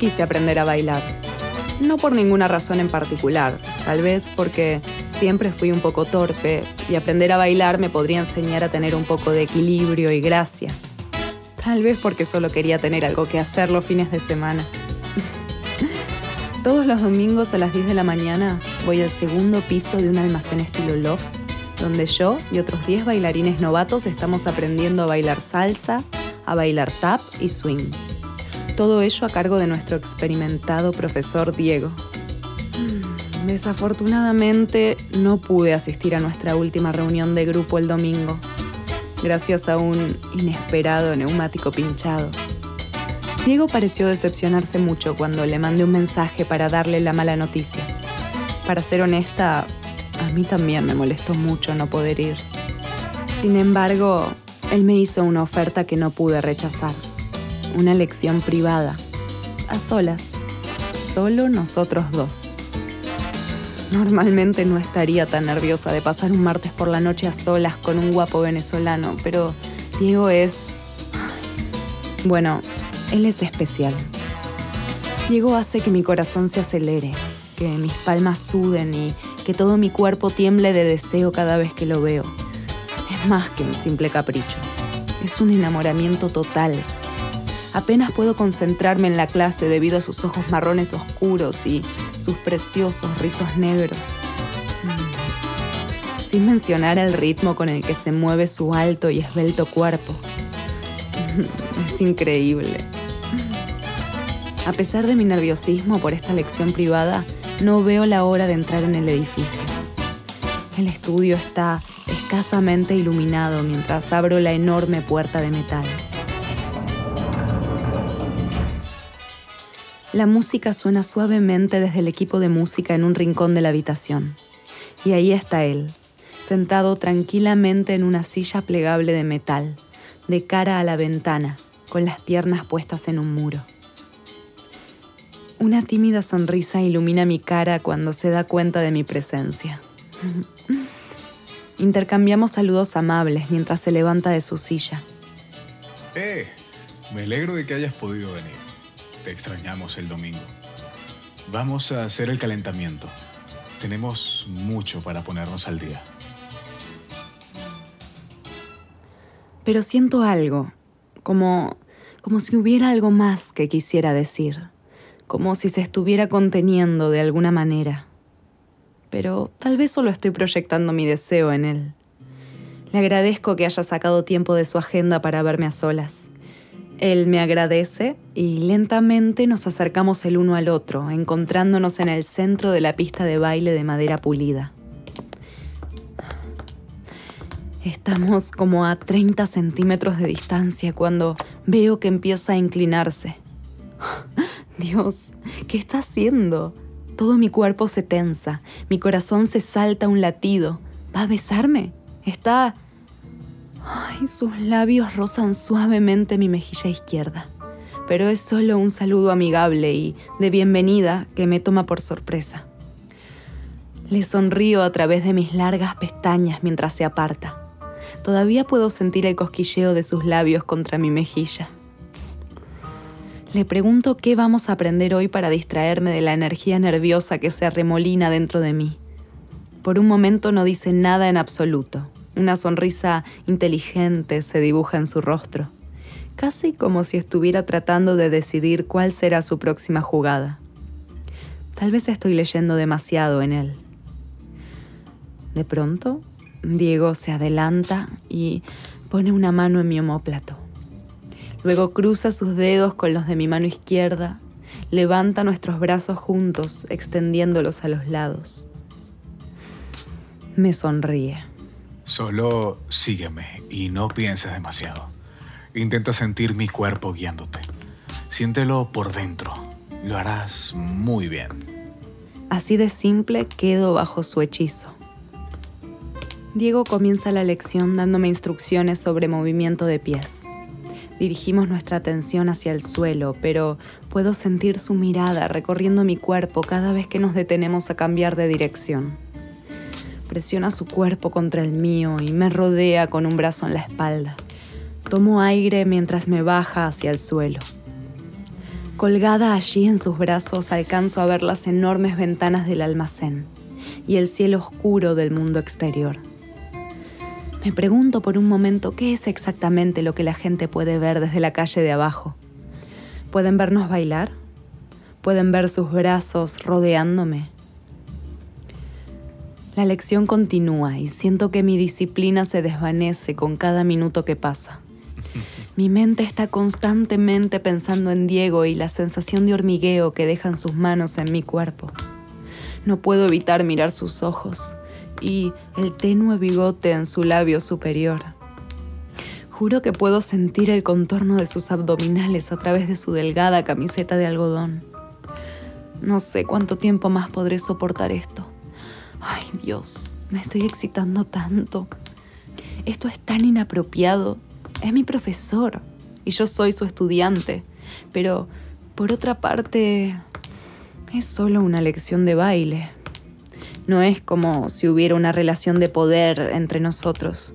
quise aprender a bailar. No por ninguna razón en particular, tal vez porque siempre fui un poco torpe y aprender a bailar me podría enseñar a tener un poco de equilibrio y gracia. Tal vez porque solo quería tener algo que hacer los fines de semana. Todos los domingos a las 10 de la mañana voy al segundo piso de un almacén estilo loft, donde yo y otros 10 bailarines novatos estamos aprendiendo a bailar salsa, a bailar tap y swing. Todo ello a cargo de nuestro experimentado profesor Diego. Desafortunadamente no pude asistir a nuestra última reunión de grupo el domingo, gracias a un inesperado neumático pinchado. Diego pareció decepcionarse mucho cuando le mandé un mensaje para darle la mala noticia. Para ser honesta, a mí también me molestó mucho no poder ir. Sin embargo, él me hizo una oferta que no pude rechazar. Una lección privada, a solas, solo nosotros dos. Normalmente no estaría tan nerviosa de pasar un martes por la noche a solas con un guapo venezolano, pero Diego es... Bueno, él es especial. Diego hace que mi corazón se acelere, que mis palmas suden y que todo mi cuerpo tiemble de deseo cada vez que lo veo. Es más que un simple capricho. Es un enamoramiento total. Apenas puedo concentrarme en la clase debido a sus ojos marrones oscuros y sus preciosos rizos negros. Mm. Sin mencionar el ritmo con el que se mueve su alto y esbelto cuerpo. Es increíble. A pesar de mi nerviosismo por esta lección privada, no veo la hora de entrar en el edificio. El estudio está escasamente iluminado mientras abro la enorme puerta de metal. La música suena suavemente desde el equipo de música en un rincón de la habitación. Y ahí está él, sentado tranquilamente en una silla plegable de metal, de cara a la ventana, con las piernas puestas en un muro. Una tímida sonrisa ilumina mi cara cuando se da cuenta de mi presencia. Intercambiamos saludos amables mientras se levanta de su silla. Eh, me alegro de que hayas podido venir. Te extrañamos el domingo. Vamos a hacer el calentamiento. Tenemos mucho para ponernos al día. Pero siento algo, como, como si hubiera algo más que quisiera decir como si se estuviera conteniendo de alguna manera. Pero tal vez solo estoy proyectando mi deseo en él. Le agradezco que haya sacado tiempo de su agenda para verme a solas. Él me agradece y lentamente nos acercamos el uno al otro, encontrándonos en el centro de la pista de baile de madera pulida. Estamos como a 30 centímetros de distancia cuando veo que empieza a inclinarse. Dios, ¿qué está haciendo? Todo mi cuerpo se tensa, mi corazón se salta un latido. ¿Va a besarme? Está... Sus labios rozan suavemente mi mejilla izquierda. Pero es solo un saludo amigable y de bienvenida que me toma por sorpresa. Le sonrío a través de mis largas pestañas mientras se aparta. Todavía puedo sentir el cosquilleo de sus labios contra mi mejilla. Le pregunto qué vamos a aprender hoy para distraerme de la energía nerviosa que se arremolina dentro de mí. Por un momento no dice nada en absoluto. Una sonrisa inteligente se dibuja en su rostro, casi como si estuviera tratando de decidir cuál será su próxima jugada. Tal vez estoy leyendo demasiado en él. De pronto, Diego se adelanta y pone una mano en mi omóplato. Luego cruza sus dedos con los de mi mano izquierda, levanta nuestros brazos juntos, extendiéndolos a los lados. Me sonríe. Solo sígueme y no pienses demasiado. Intenta sentir mi cuerpo guiándote. Siéntelo por dentro. Lo harás muy bien. Así de simple quedo bajo su hechizo. Diego comienza la lección dándome instrucciones sobre movimiento de pies. Dirigimos nuestra atención hacia el suelo, pero puedo sentir su mirada recorriendo mi cuerpo cada vez que nos detenemos a cambiar de dirección. Presiona su cuerpo contra el mío y me rodea con un brazo en la espalda. Tomo aire mientras me baja hacia el suelo. Colgada allí en sus brazos alcanzo a ver las enormes ventanas del almacén y el cielo oscuro del mundo exterior. Me pregunto por un momento qué es exactamente lo que la gente puede ver desde la calle de abajo. ¿Pueden vernos bailar? ¿Pueden ver sus brazos rodeándome? La lección continúa y siento que mi disciplina se desvanece con cada minuto que pasa. Mi mente está constantemente pensando en Diego y la sensación de hormigueo que dejan sus manos en mi cuerpo. No puedo evitar mirar sus ojos y el tenue bigote en su labio superior. Juro que puedo sentir el contorno de sus abdominales a través de su delgada camiseta de algodón. No sé cuánto tiempo más podré soportar esto. Ay Dios, me estoy excitando tanto. Esto es tan inapropiado. Es mi profesor y yo soy su estudiante. Pero, por otra parte, es solo una lección de baile. No es como si hubiera una relación de poder entre nosotros.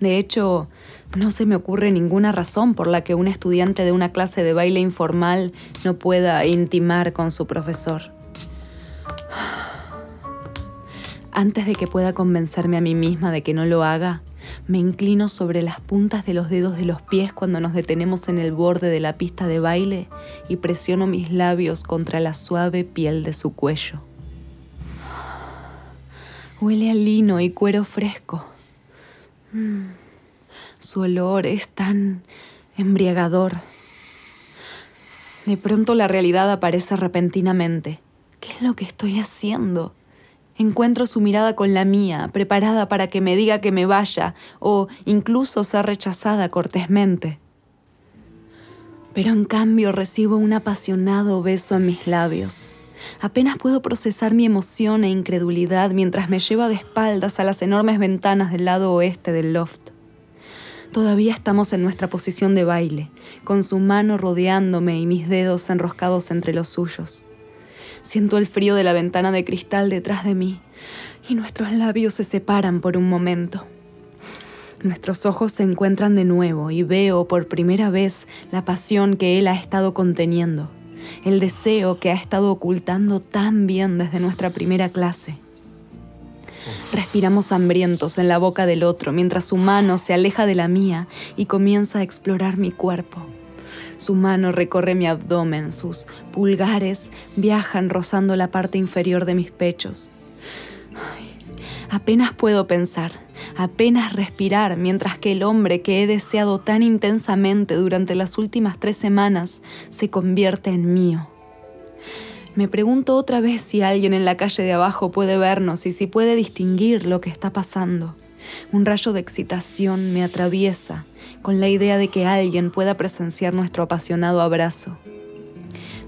De hecho, no se me ocurre ninguna razón por la que un estudiante de una clase de baile informal no pueda intimar con su profesor. Antes de que pueda convencerme a mí misma de que no lo haga, me inclino sobre las puntas de los dedos de los pies cuando nos detenemos en el borde de la pista de baile y presiono mis labios contra la suave piel de su cuello. Huele a lino y cuero fresco. Mm, su olor es tan embriagador. De pronto la realidad aparece repentinamente. ¿Qué es lo que estoy haciendo? Encuentro su mirada con la mía, preparada para que me diga que me vaya o incluso ser rechazada cortésmente. Pero en cambio recibo un apasionado beso en mis labios. Apenas puedo procesar mi emoción e incredulidad mientras me lleva de espaldas a las enormes ventanas del lado oeste del loft. Todavía estamos en nuestra posición de baile, con su mano rodeándome y mis dedos enroscados entre los suyos. Siento el frío de la ventana de cristal detrás de mí y nuestros labios se separan por un momento. Nuestros ojos se encuentran de nuevo y veo por primera vez la pasión que él ha estado conteniendo, el deseo que ha estado ocultando tan bien desde nuestra primera clase. Respiramos hambrientos en la boca del otro mientras su mano se aleja de la mía y comienza a explorar mi cuerpo. Su mano recorre mi abdomen, sus pulgares viajan rozando la parte inferior de mis pechos. apenas puedo pensar, apenas respirar, mientras que el hombre que he deseado tan intensamente durante las últimas tres semanas se convierte en mío. Me pregunto otra vez si alguien en la calle de abajo puede vernos y si puede distinguir lo que está pasando. Un rayo de excitación me atraviesa con la idea de que alguien pueda presenciar nuestro apasionado abrazo.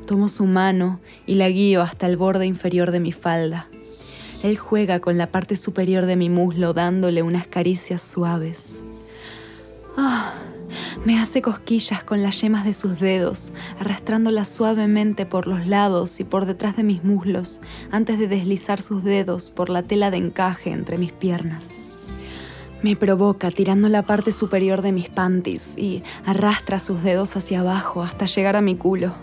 Tomo su mano y la guío hasta el borde inferior de mi falda. Él juega con la parte superior de mi muslo dándole unas caricias suaves. Ah, me hace cosquillas con las yemas de sus dedos, arrastrándolas suavemente por los lados y por detrás de mis muslos antes de deslizar sus dedos por la tela de encaje entre mis piernas. Me provoca tirando la parte superior de mis panties y arrastra sus dedos hacia abajo hasta llegar a mi culo.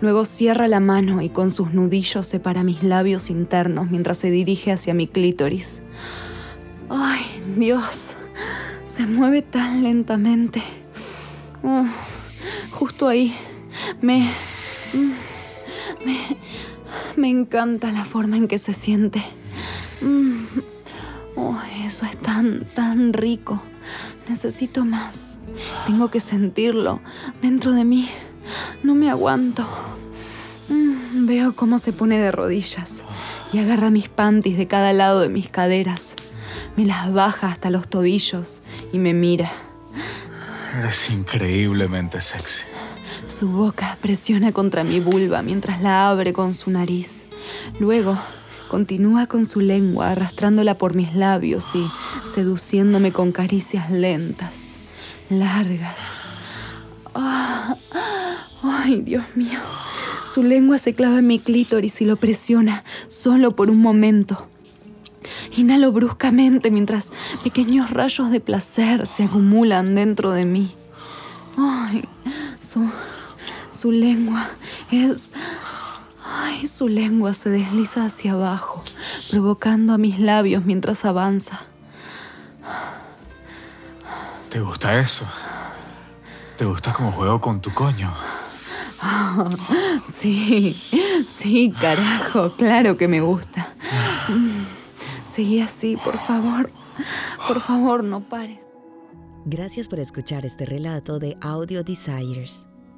Luego cierra la mano y con sus nudillos separa mis labios internos mientras se dirige hacia mi clítoris. ¡Ay, Dios! Se mueve tan lentamente. Justo ahí. Me, me. Me encanta la forma en que se siente. Mm, Oh, eso es tan, tan rico. Necesito más. Tengo que sentirlo dentro de mí. No me aguanto. Mm, veo cómo se pone de rodillas y agarra mis panties de cada lado de mis caderas. Me las baja hasta los tobillos y me mira. Eres increíblemente sexy. Su boca presiona contra mi vulva mientras la abre con su nariz. Luego Continúa con su lengua arrastrándola por mis labios y seduciéndome con caricias lentas, largas. Ah, ¡Ay, Dios mío! Su lengua se clava en mi clítoris y lo presiona solo por un momento. Inhalo bruscamente mientras pequeños rayos de placer se acumulan dentro de mí. ¡Ay! Su, Su lengua es... Su lengua se desliza hacia abajo, provocando a mis labios mientras avanza. ¿Te gusta eso? ¿Te gusta cómo juego con tu coño? sí, sí, carajo, claro que me gusta. Seguí así, por favor. Por favor, no pares. Gracias por escuchar este relato de Audio Desires.